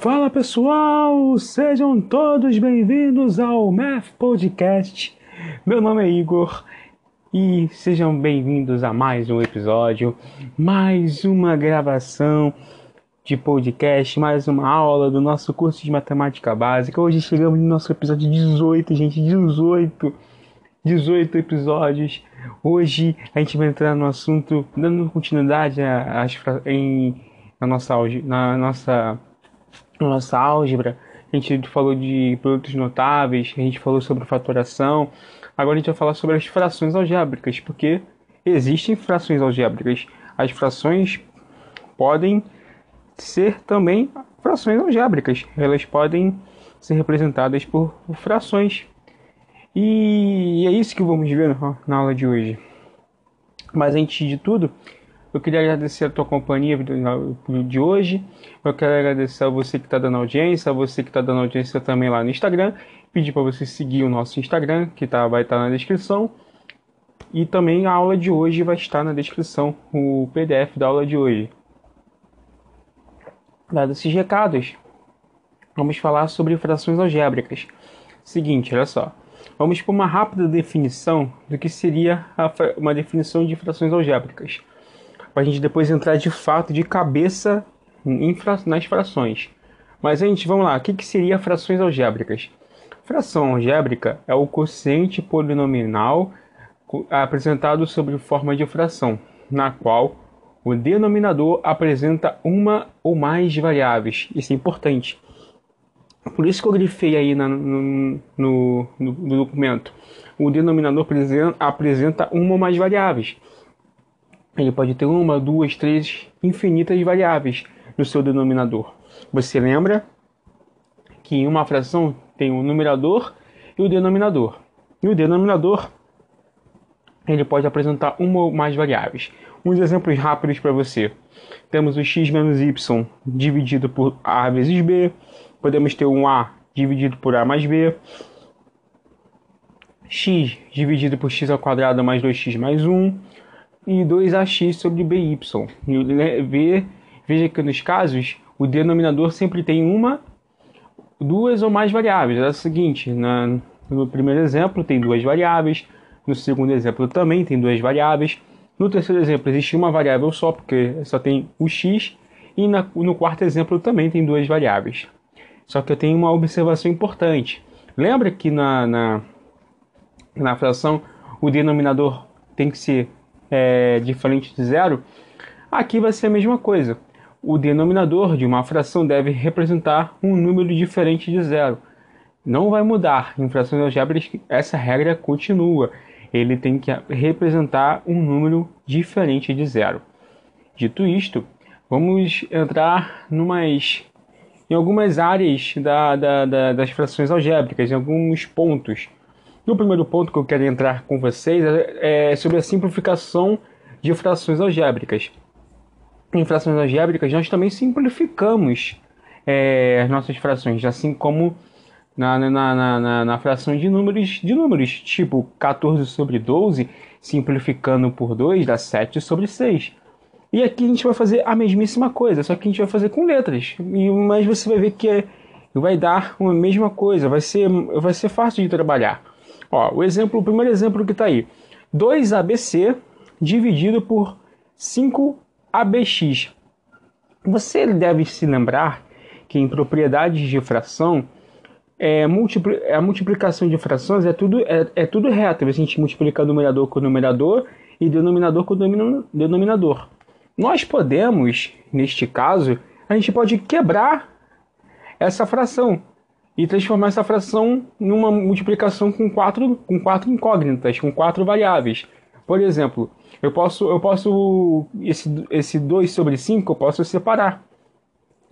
Fala pessoal, sejam todos bem-vindos ao Math Podcast. Meu nome é Igor e sejam bem-vindos a mais um episódio, mais uma gravação de podcast, mais uma aula do nosso curso de matemática básica. Hoje chegamos no nosso episódio 18, gente, 18. 18 episódios. Hoje a gente vai entrar no assunto dando continuidade às, em, na nossa na nossa na nossa álgebra. A gente falou de produtos notáveis, a gente falou sobre fatoração. Agora a gente vai falar sobre as frações algébricas, porque existem frações algébricas. As frações podem ser também frações algébricas. Elas podem ser representadas por frações. E é isso que vamos ver na aula de hoje. Mas antes de tudo, eu queria agradecer a tua companhia de hoje. Eu quero agradecer a você que está dando audiência, a você que está dando audiência também lá no Instagram. Pedir para você seguir o nosso Instagram, que tá, vai estar tá na descrição. E também a aula de hoje vai estar na descrição, o PDF da aula de hoje. Dados esses recados, vamos falar sobre frações algébricas. Seguinte, olha só. Vamos para uma rápida definição do que seria uma definição de frações algébricas, para a gente depois entrar de fato de cabeça nas frações. Mas, gente, vamos lá. O que, que seria frações algébricas? Fração algébrica é o quociente polinomial apresentado sob forma de fração, na qual o denominador apresenta uma ou mais variáveis. Isso é importante. Por isso que eu grifei aí na, no, no, no, documento. O denominador apresenta uma ou mais variáveis. Ele pode ter uma, duas, três, infinitas variáveis no seu denominador. Você lembra que em uma fração tem o numerador e o denominador. E o denominador ele pode apresentar uma ou mais variáveis. Uns exemplos rápidos para você. Temos o x menos y dividido por a vezes b. Podemos ter um a dividido por a mais b. x dividido por x ao quadrado mais 2x mais 1. E 2ax sobre by. E veja que nos casos o denominador sempre tem uma, duas ou mais variáveis. É o seguinte, na, no primeiro exemplo tem duas variáveis, no segundo exemplo também tem duas variáveis, no terceiro exemplo, existe uma variável só, porque só tem o x, e na, no quarto exemplo também tem duas variáveis. Só que eu tenho uma observação importante. Lembra que na, na, na fração o denominador tem que ser é, diferente de zero? Aqui vai ser a mesma coisa. O denominador de uma fração deve representar um número diferente de zero. Não vai mudar. Em frações algébricas, essa regra continua ele tem que representar um número diferente de zero. Dito isto, vamos entrar numas, em algumas áreas da, da, da, das frações algébricas, em alguns pontos. E o primeiro ponto que eu quero entrar com vocês é, é sobre a simplificação de frações algébricas. Em frações algébricas, nós também simplificamos é, as nossas frações, assim como na, na, na, na, na fração de números, de números, tipo 14 sobre 12, simplificando por 2, dá 7 sobre 6. E aqui a gente vai fazer a mesmíssima coisa, só que a gente vai fazer com letras. E, mas você vai ver que é, vai dar a mesma coisa, vai ser, vai ser fácil de trabalhar. Ó, o exemplo, o primeiro exemplo que está aí. 2ABC dividido por 5ABX. Você deve se lembrar que em propriedades de fração é, a multiplicação de frações é tudo, é, é tudo reto. A gente multiplica numerador com numerador e denominador com denominador. Nós podemos, neste caso, a gente pode quebrar essa fração e transformar essa fração numa multiplicação com quatro, com quatro incógnitas, com quatro variáveis. Por exemplo, eu posso, eu posso esse, esse 2 sobre 5 eu posso separar.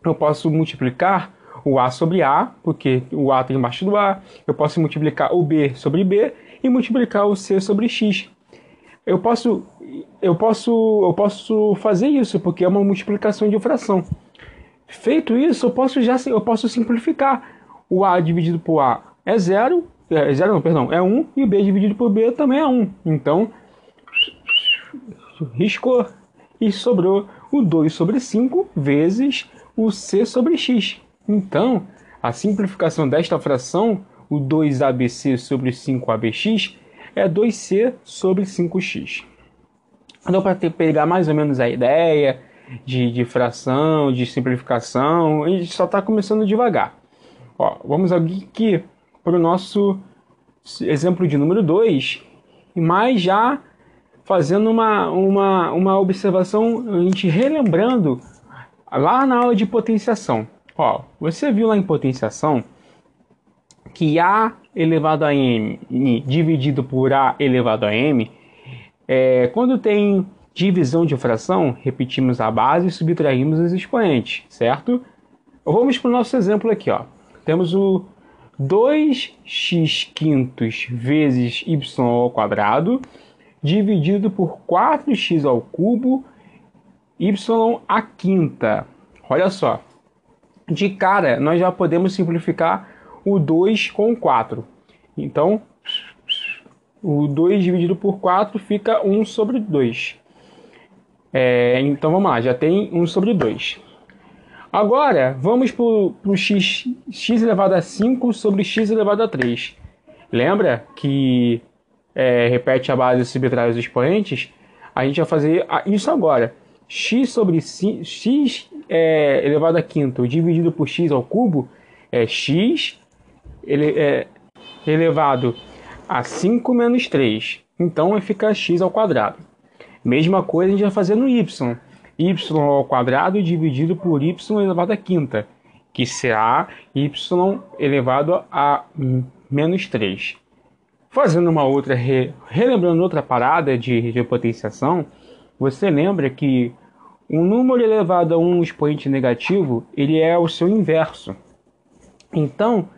Eu posso multiplicar o A sobre A, porque o A tem embaixo do A. Eu posso multiplicar o B sobre B e multiplicar o C sobre X. Eu posso, eu posso, eu posso fazer isso porque é uma multiplicação de fração. Feito isso, eu posso já eu posso simplificar. O A dividido por A é zero, é zero não, perdão, é 1 e o B dividido por B também é 1. Então, riscou e sobrou o 2 sobre 5 vezes o C sobre X. Então, a simplificação desta fração, o 2ABC sobre 5ABX, é 2C sobre 5X. Então, para pegar mais ou menos a ideia de, de fração, de simplificação, a gente só está começando devagar. Ó, vamos aqui para o nosso exemplo de número 2, mas já fazendo uma, uma, uma observação, a gente relembrando lá na aula de potenciação. Ó, você viu lá em potenciação que A elevado a M dividido por A elevado a M, é, quando tem divisão de fração, repetimos a base e subtraímos os expoentes, certo? Vamos para o nosso exemplo aqui. Ó. Temos o 2x quintos vezes y ao quadrado dividido por 4x ao cubo y a quinta. Olha só. De cara, nós já podemos simplificar o 2 com 4. Então, o 2 dividido por 4 fica 1 sobre 2. É, então, vamos lá, já tem 1 sobre 2. Agora, vamos para o x, x elevado a 5 sobre x elevado a 3. Lembra que é, repete a base e subtrai os expoentes? A gente vai fazer isso agora. x sobre x é, elevado a quinto dividido por x ao cubo é x ele, é, elevado a 5 menos 3. Então vai ficar x ao quadrado. Mesma coisa a gente vai fazer no y y ao quadrado dividido por y elevado a quinta, que será y elevado a menos 3. Fazendo uma outra, re, relembrando outra parada de, de potenciação, você lembra que um número elevado a um expoente negativo, ele é o seu inverso. Então,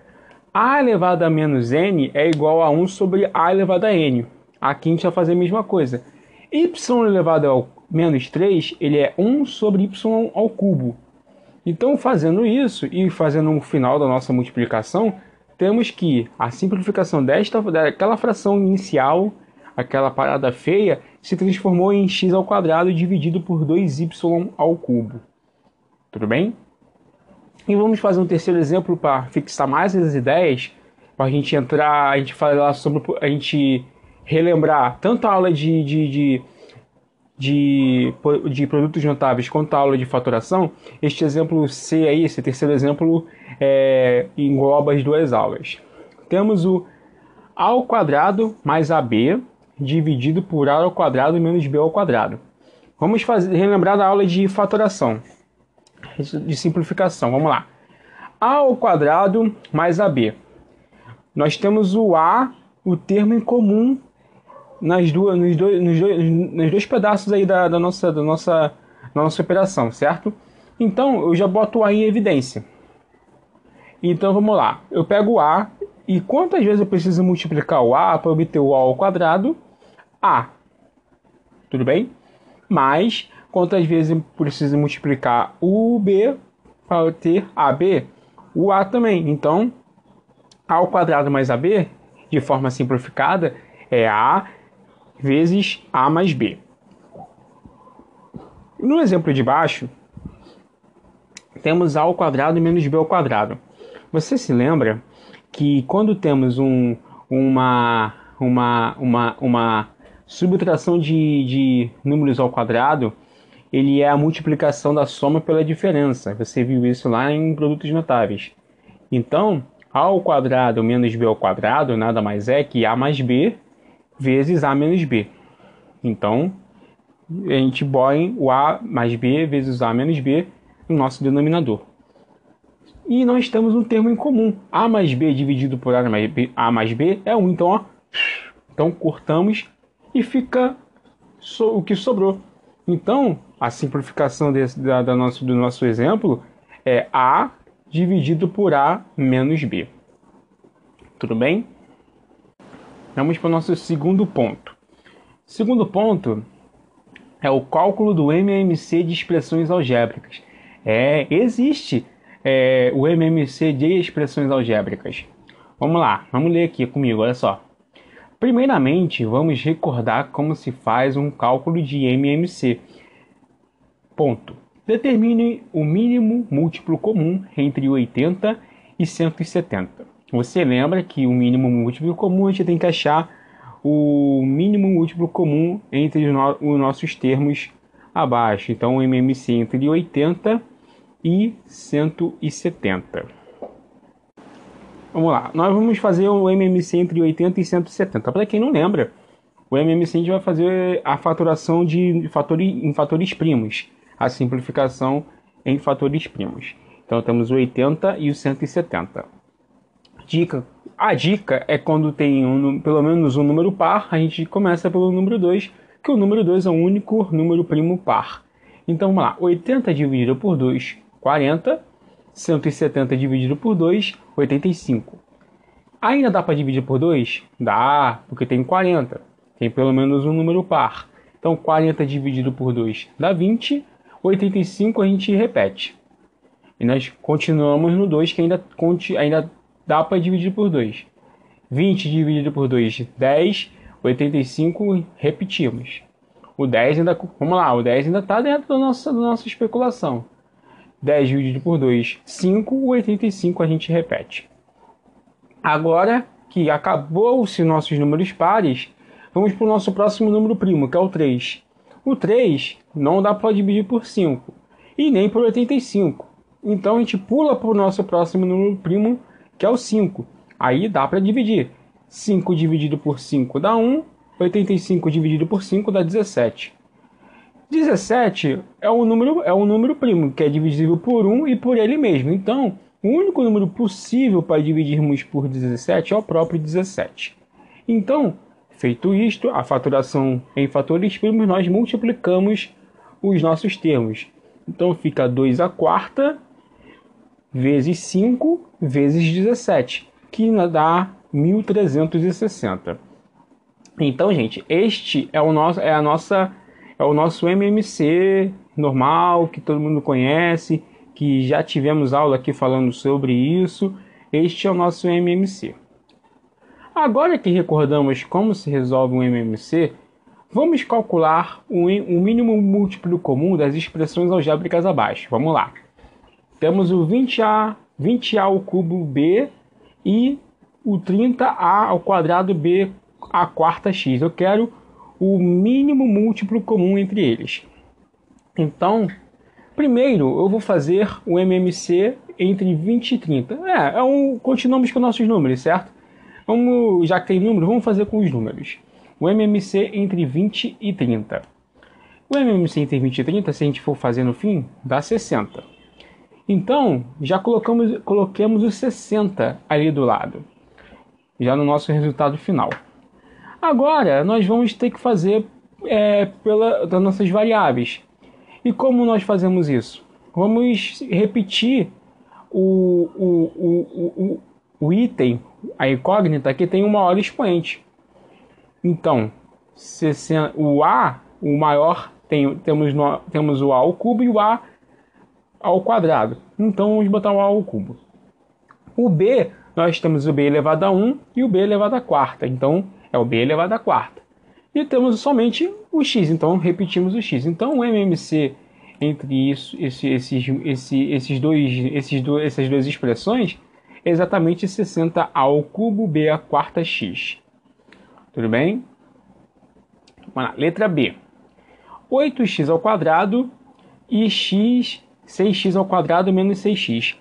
a elevado a menos n é igual a 1 sobre a elevado a n. Aqui a gente vai fazer a mesma coisa. y elevado ao menos 3, ele é 1 sobre y ao cubo. Então, fazendo isso e fazendo o final da nossa multiplicação, temos que a simplificação desta, daquela fração inicial, aquela parada feia, se transformou em x ao quadrado dividido por 2y ao cubo. Tudo bem? E vamos fazer um terceiro exemplo para fixar mais as ideias, para a gente entrar, a gente falar sobre, a gente relembrar tanto a aula de, de, de de, de produtos notáveis quanto a aula de faturação, este exemplo C aí, esse terceiro exemplo, é, engloba as duas aulas. Temos o A ao quadrado mais AB dividido por A ao quadrado menos B ao quadrado. Vamos fazer, relembrar da aula de faturação, de simplificação. Vamos lá. A ao quadrado mais AB. Nós temos o A, o termo em comum nas duas, nos dois, nos dois, nos dois pedaços aí da, da, nossa, da, nossa, da nossa operação, certo? Então eu já boto o A em evidência. Então vamos lá. Eu pego o A e quantas vezes eu preciso multiplicar o A para obter o A ao quadrado? A. Tudo bem? Mais quantas vezes eu preciso multiplicar o B para ter AB? O A também. Então, A ao quadrado mais AB, de forma simplificada, é A vezes A mais B. No exemplo de baixo, temos A ao quadrado menos B ao quadrado. Você se lembra que quando temos um, uma, uma, uma, uma subtração de, de números ao quadrado, ele é a multiplicação da soma pela diferença. Você viu isso lá em produtos notáveis. Então, A ao quadrado menos B ao quadrado nada mais é que A mais B vezes A menos B. Então, a gente põe o A mais B vezes A menos B no nosso denominador. E nós temos um termo em comum. A mais B dividido por A mais B, A mais B é 1. Então, ó, então cortamos e fica o que sobrou. Então, a simplificação desse, da, da nosso, do nosso exemplo é A dividido por A menos B. Tudo bem? Vamos para o nosso segundo ponto. Segundo ponto é o cálculo do MMC de expressões algébricas. É, existe é, o MMC de expressões algébricas. Vamos lá, vamos ler aqui comigo, olha só. Primeiramente, vamos recordar como se faz um cálculo de MMC. Ponto. Determine o mínimo múltiplo comum entre 80 e 170. Você lembra que o mínimo múltiplo comum a gente tem que achar o mínimo múltiplo comum entre os nossos termos abaixo. Então, o MMC entre 80 e 170. Vamos lá, nós vamos fazer o MMC entre 80 e 170. Para quem não lembra, o MMC a gente vai fazer a faturação de fatores, em fatores primos a simplificação em fatores primos. Então temos o 80 e o 170. Dica. A dica é quando tem um, pelo menos um número par, a gente começa pelo número 2, que o número 2 é o único número primo par. Então vamos lá, 80 dividido por 2, 40. 170 dividido por 2, 85. Ainda dá para dividir por 2? Dá, porque tem 40. Tem pelo menos um número par. Então 40 dividido por 2 dá 20. 85 a gente repete. E nós continuamos no 2, que ainda, ainda dá para dividir por 2. 20 dividido por 2, 10. 85 repetimos. O 10 ainda. Vamos lá, o 10 ainda está dentro da nossa, da nossa especulação. 10 dividido por 2, 5. O 85 a gente repete. Agora que acabou-se nossos números pares, vamos para o nosso próximo número primo, que é o 3. O 3 não dá para dividir por 5 e nem por 85. Então a gente pula para o nosso próximo número primo, que é o 5. Aí dá para dividir. 5 dividido por 5 dá 1, 85 dividido por 5 dá 17. 17 é um número, é um número primo, que é divisível por 1 e por ele mesmo. Então, o único número possível para dividirmos por 17 é o próprio 17. Então, Feito isto, a faturação em fatores primos, nós multiplicamos os nossos termos. Então fica 2 a quarta vezes 5 vezes 17, que dá 1360. Então, gente, este é o nosso é a nossa é o nosso MMC normal que todo mundo conhece, que já tivemos aula aqui falando sobre isso. Este é o nosso MMC. Agora que recordamos como se resolve um MMC, vamos calcular o, mínimo múltiplo comum das expressões algébricas abaixo. Vamos lá. Temos o 20a, 20a ao cubo b e o 30a ao quadrado b a quarta x. Eu quero o mínimo múltiplo comum entre eles. Então, primeiro eu vou fazer o MMC entre 20 e 30. É, é um, continuamos com nossos números, certo? Vamos, já que tem número, vamos fazer com os números. O MMC entre 20 e 30. O MMC entre 20 e 30, se a gente for fazer no fim, dá 60. Então, já colocamos, coloquemos os 60 ali do lado, já no nosso resultado final. Agora, nós vamos ter que fazer é, pela, das nossas variáveis. E como nós fazemos isso? Vamos repetir o, o, o, o, o item a incógnita que tem um maior expoente. Então, o A, o maior, tem, temos, no, temos o A ao cubo e o A ao quadrado. Então, vamos botar o A ao cubo. O B, nós temos o B elevado a 1 e o B elevado a quarta. Então, é o B elevado a quarta. E temos somente o X, então repetimos o X. Então, o MMC entre isso, esse, esses, esse, esses dois, esses dois, essas duas expressões exatamente 60 ao cubo b a quarta x. Tudo bem? Vamos lá, letra B. 8x ao quadrado e x, 6x ao quadrado menos 6x.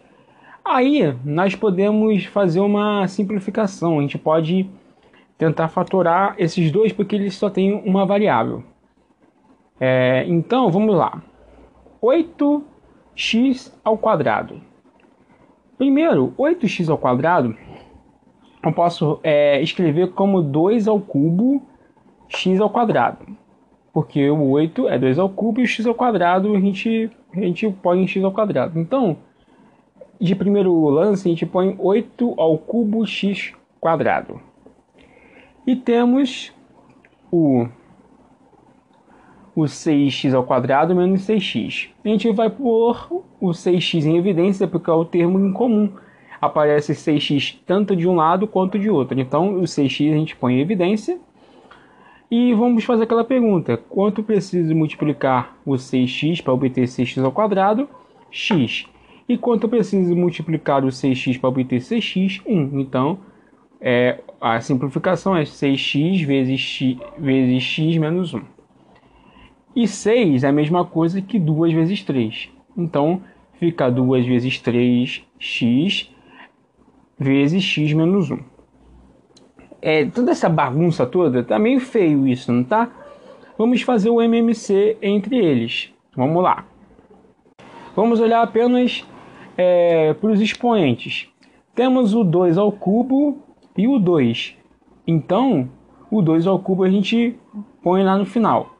Aí nós podemos fazer uma simplificação. A gente pode tentar fatorar esses dois porque eles só têm uma variável. É, então vamos lá. 8x ao quadrado Primeiro, 8x ao quadrado eu posso é, escrever como 2 ao cubo x ao quadrado. Porque o 8 é 2 ao cubo e o x ao quadrado a gente, a gente põe em x ao quadrado. Então, de primeiro lance, a gente põe 8 ao cubo x quadrado. E temos o o 6x ao quadrado menos 6x. A gente vai pôr o 6x em evidência porque é o termo em comum. Aparece 6x tanto de um lado quanto de outro. Então, o 6x a gente põe em evidência. E vamos fazer aquela pergunta: quanto preciso multiplicar o 6x para obter 6x ao quadrado? x. E quanto preciso multiplicar o 6x para obter 6x? 1. Então, é, a simplificação é 6x vezes x, vezes x menos 1. E 6 é a mesma coisa que 2 vezes 3. Então, fica 2 vezes 3x vezes x menos 1. É, toda essa bagunça toda, tá meio feio isso, não tá? Vamos fazer o MMC entre eles. Vamos lá. Vamos olhar apenas é, para os expoentes. Temos o 2 ao cubo e o 2. Então, o 2 ao cubo a gente põe lá no final.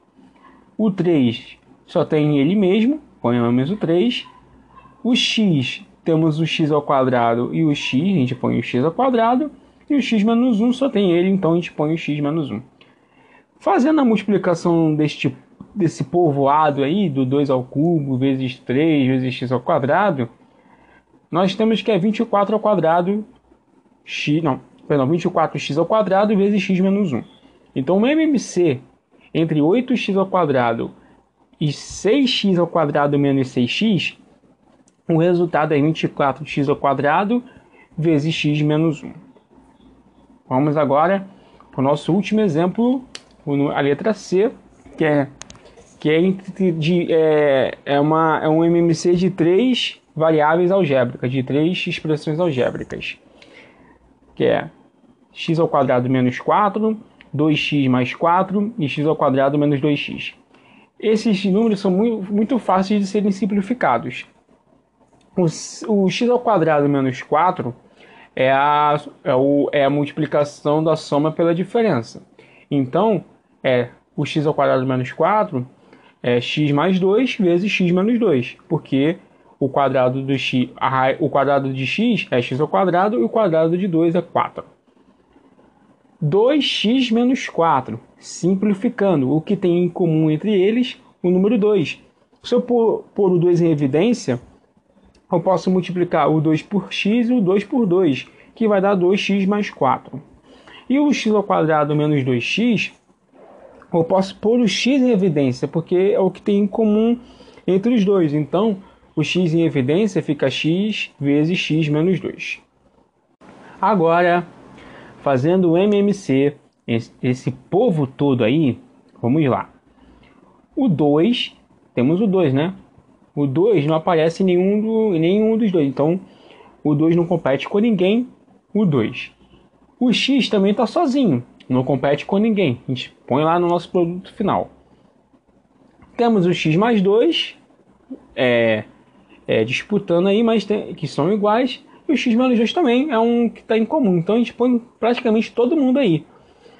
O 3 só tem ele mesmo, ponhamos o 3. O x, temos o x ao quadrado e o x, a gente põe o x ao quadrado. E o x menos 1 só tem ele, então a gente põe o x menos 1. Fazendo a multiplicação deste, desse povoado aí, do 2 ao cubo, vezes 3, vezes x ao quadrado, nós temos que é 24 ao quadrado, x, não, perdão, 24x ao quadrado vezes x menos 1. Então, o MMC entre 8x ao quadrado e 6x ao quadrado menos 6x, o resultado é 24x ao quadrado vezes x menos 1. Vamos agora para o nosso último exemplo, a letra C, que é, que é, de, é, é, uma, é um MMC de três variáveis algébricas, de três expressões algébricas, que é x ao quadrado menos 4, 2x mais 4 e x ao quadrado menos 2x. Esses números são muito, muito fáceis de serem simplificados. O, o x ao quadrado menos 4 é a, é, o, é a multiplicação da soma pela diferença. Então, é o x ao quadrado menos 4 é x mais 2 vezes x menos 2, porque o quadrado, do x, a, o quadrado de x é x ao quadrado e o quadrado de 2 é 4. 2x menos 4, simplificando o que tem em comum entre eles, o número 2. Se eu pôr, pôr o 2 em evidência, eu posso multiplicar o 2 por x e o 2 por 2, que vai dar 2x mais 4. E o x ao quadrado menos 2x, eu posso pôr o x em evidência, porque é o que tem em comum entre os dois. Então, o x em evidência fica x vezes x menos 2. Agora, fazendo o MMC, esse, povo todo aí, vamos lá. O 2, temos o 2, né? O 2 não aparece em nenhum, do, nenhum dos dois. Então, o 2 não compete com ninguém. O 2. O X também está sozinho. Não compete com ninguém. A gente põe lá no nosso produto final. Temos o X mais 2. É, é, disputando aí, mas tem, que são iguais. E o X menos 2 também é um que está em comum. Então a gente põe praticamente todo mundo aí.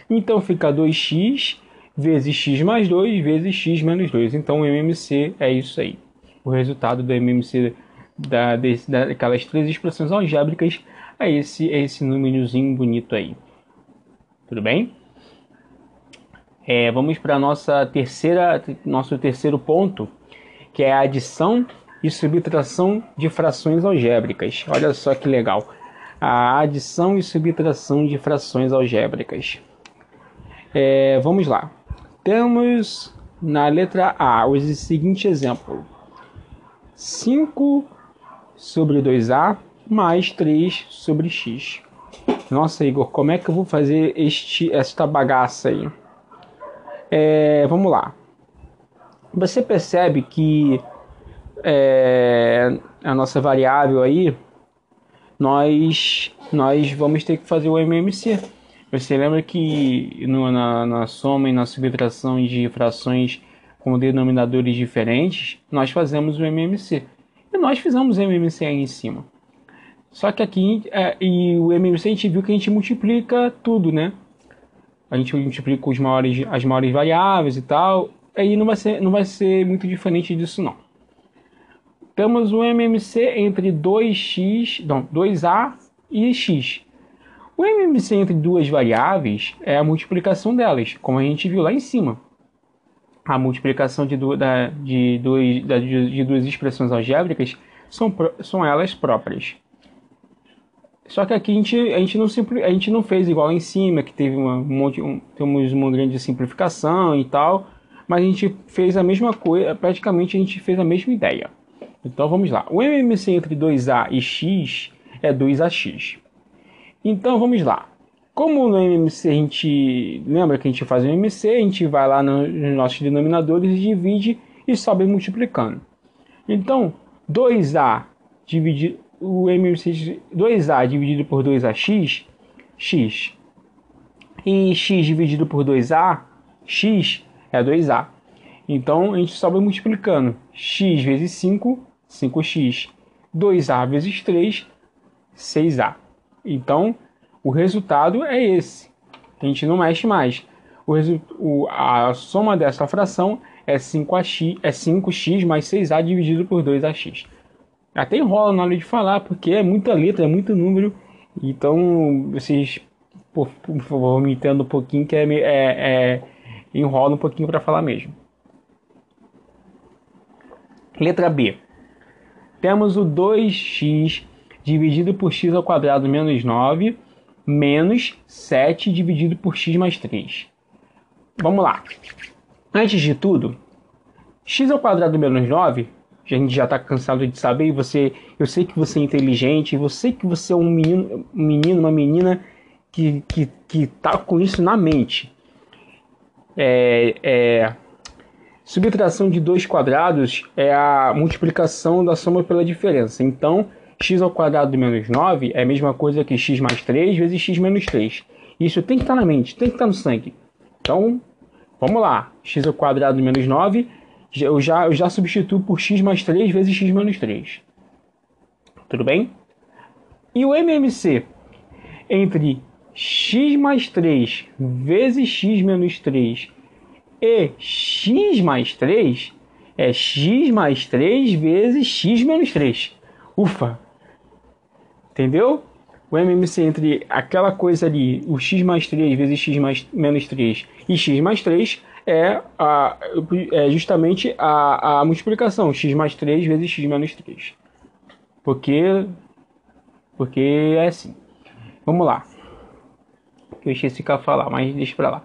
Então fica 2x vezes x mais 2 vezes x menos 2. Então o MMC é isso aí o resultado do MMC da, desse, daquelas três expressões algébricas é esse, esse númerozinho bonito aí. Tudo bem? É, vamos para nossa terceira, nosso terceiro ponto, que é a adição e subtração de frações algébricas. Olha só que legal. A adição e subtração de frações algébricas. É, vamos lá. Temos na letra A o seguinte exemplo. 5 sobre 2a mais 3 sobre x. Nossa, Igor, como é que eu vou fazer este, esta bagaça aí? É, vamos lá. Você percebe que é, a nossa variável aí, nós, nós vamos ter que fazer o MMC. Você lembra que no, na, na soma e na subtração de frações com denominadores diferentes, nós fazemos o MMC. E nós fizemos o MMC aí em cima. Só que aqui, é, e o MMC a gente viu que a gente multiplica tudo, né? A gente multiplica os maiores, as maiores variáveis e tal. Aí não vai ser, não vai ser muito diferente disso não. Temos o MMC entre 2x, não, 2a e x. O MMC entre duas variáveis é a multiplicação delas, como a gente viu lá em cima a multiplicação de, da, de, dois, da, de, duas expressões algébricas são, são elas próprias. Só que aqui a gente, a gente, não, simpli, a gente não fez igual em cima, que teve uma, um monte, um, temos uma grande simplificação e tal, mas a gente fez a mesma coisa, praticamente a gente fez a mesma ideia. Então vamos lá. O MMC entre 2A e X é 2AX. Então vamos lá. Como no MMC a gente lembra que a gente faz o MMC, a gente vai lá nos nossos denominadores e divide e sobe multiplicando. Então, 2A dividido o MMC 2A dividido por 2AX, x. E x dividido por 2A, x é 2A. Então a gente sobe multiplicando. x vezes 5, 5x. 2A vezes 3, 6A. Então o resultado é esse. A gente não mexe mais. O, o, a soma dessa fração é 5x, é 5x mais 6a dividido por 2ax. Até enrola na hora de falar, porque é muita letra, é muito número. Então, vocês, por, por favor, me entendam um pouquinho, que é, é, é enrola um pouquinho para falar mesmo. Letra B. Temos o 2x dividido por x ao quadrado menos 9 menos 7 dividido por x mais 3. Vamos lá. Antes de tudo, x ao quadrado menos 9 a gente já está cansado de saber, e você, eu sei que você é inteligente, eu sei que você é um menino, um menino uma menina que, que, que tá com isso na mente. É, é, subtração de dois quadrados é a multiplicação da soma pela diferença. Então, x ao quadrado menos 9 é a mesma coisa que x mais 3 vezes x menos 3. Isso tem que estar na mente, tem que estar no sangue. Então, vamos lá. x ao quadrado menos 9 eu já, eu já substituo por x mais 3 vezes x menos 3. Tudo bem? E o MMC entre x mais 3 vezes x menos 3 e x mais 3 é x mais 3 vezes x menos 3. Ufa! Entendeu? O MMC entre aquela coisa ali, o x mais 3 vezes x mais, menos 3 e x mais 3 é, a, é justamente a, a multiplicação, x mais 3 vezes x menos 3. Porque, porque é assim. Vamos lá. Eu esqueci que eu falar, mas deixa pra lá.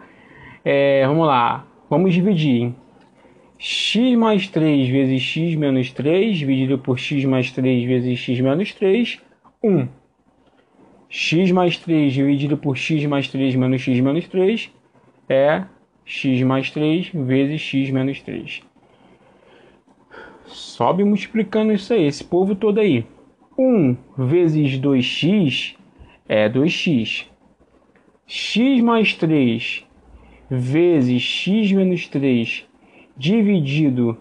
É, vamos lá. Vamos dividir em x mais 3 vezes x menos 3 dividido por x mais 3 vezes x menos 3, 1. x mais 3 dividido por x mais 3 menos x menos 3 é x mais 3 vezes x menos 3. Sobe multiplicando isso aí, esse povo todo aí. 1 vezes 2x é 2x. x mais 3 vezes x menos 3 dividido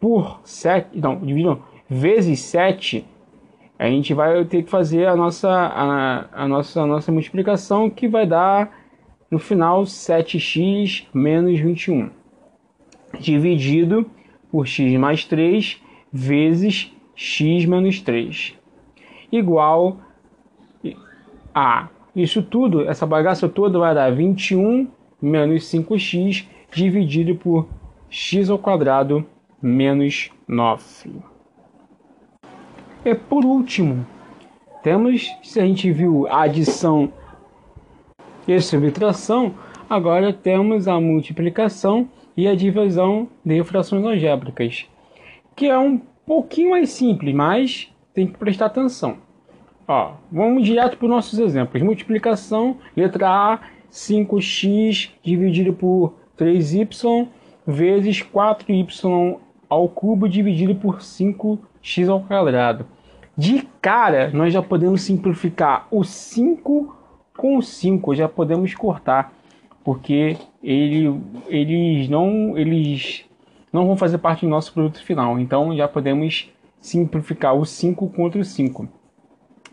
por 7, não, dividido vezes 7, a gente vai ter que fazer a nossa, a, a nossa, a nossa multiplicação que vai dar no final, 7x menos 21, dividido por x mais 3 vezes x menos 3, igual a. Isso tudo, essa bagaça toda vai dar 21 menos 5x dividido por x ao quadrado menos 9. E por último, temos, se a gente viu a adição e subtração, agora temos a multiplicação e a divisão de frações algébricas, que é um pouquinho mais simples, mas tem que prestar atenção. Ó, vamos direto para os nossos exemplos. Multiplicação, letra A, 5x dividido por 3y vezes 4y ao cubo dividido por 5x ao quadrado. De cara, nós já podemos simplificar o 5 com 5 já podemos cortar, porque ele, eles, não, eles não vão fazer parte do nosso produto final. Então já podemos simplificar o 5 contra o 5.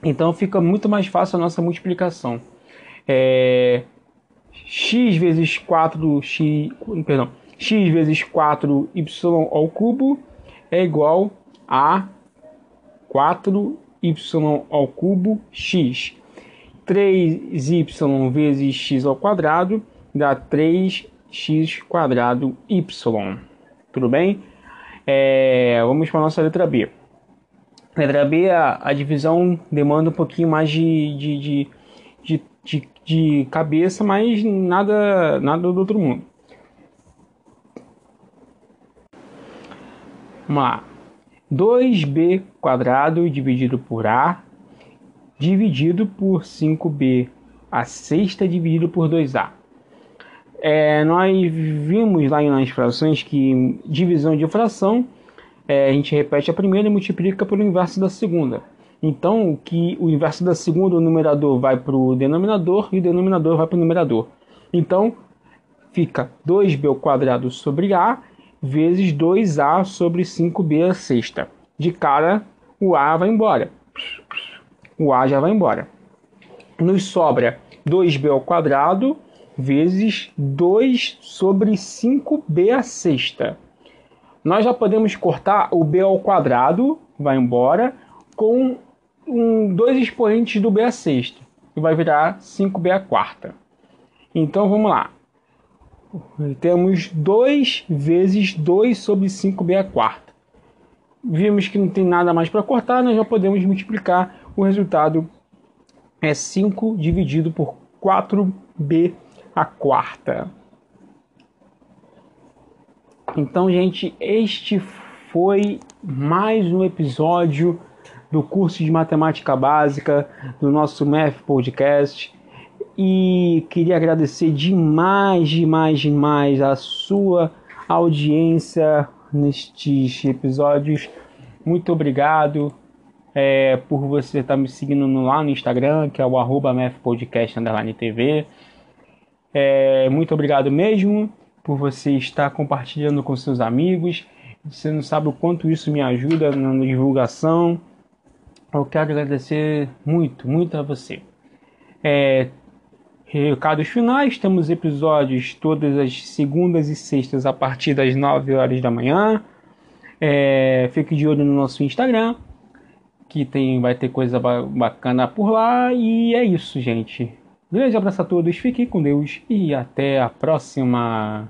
Então fica muito mais fácil a nossa multiplicação. É, x vezes 4 x, perdão, x vezes 4y ao cubo é igual a 4y ao cubo x. 3y vezes x ao quadrado dá 3x quadrado y. Tudo bem? É, vamos para a nossa letra B. Letra B, a, a divisão demanda um pouquinho mais de, de, de, de, de, cabeça, mas nada, nada do outro mundo. Lá. 2b quadrado dividido por a dividido por 5b a sexta dividido por 2a. É, nós vimos lá nas frações que divisão de fração é, a gente repete a primeira e multiplica pelo inverso da segunda. Então, que o inverso da segunda, o numerador vai para o denominador e o denominador vai para o numerador. Então, fica 2b ao quadrado sobre a vezes 2a sobre 5b a sexta. De cara, o a vai embora. O a já vai embora. Nos sobra 2b ao quadrado vezes 2 sobre 5b a sexta. Nós já podemos cortar o b ao quadrado, vai embora, com um, dois expoentes do b a sexta, que vai virar 5b a quarta. Então vamos lá. Temos 2 vezes 2 sobre 5b a quarta. Vimos que não tem nada mais para cortar, nós já podemos multiplicar. O resultado é 5 dividido por 4b a quarta. Então, gente, este foi mais um episódio do curso de matemática básica do nosso Math Podcast. E queria agradecer demais, demais, demais a sua audiência nestes episódios. Muito obrigado é, por você estar me seguindo lá no Instagram, que é o arroba TV. É, muito obrigado mesmo por você estar compartilhando com seus amigos. Você não sabe o quanto isso me ajuda na divulgação. Eu quero agradecer muito, muito a você. É, recados finais: temos episódios todas as segundas e sextas a partir das 9 horas da manhã. É, fique de olho no nosso Instagram, que tem, vai ter coisa bacana por lá. E é isso, gente. Grande abraço a todos, fiquem com Deus e até a próxima.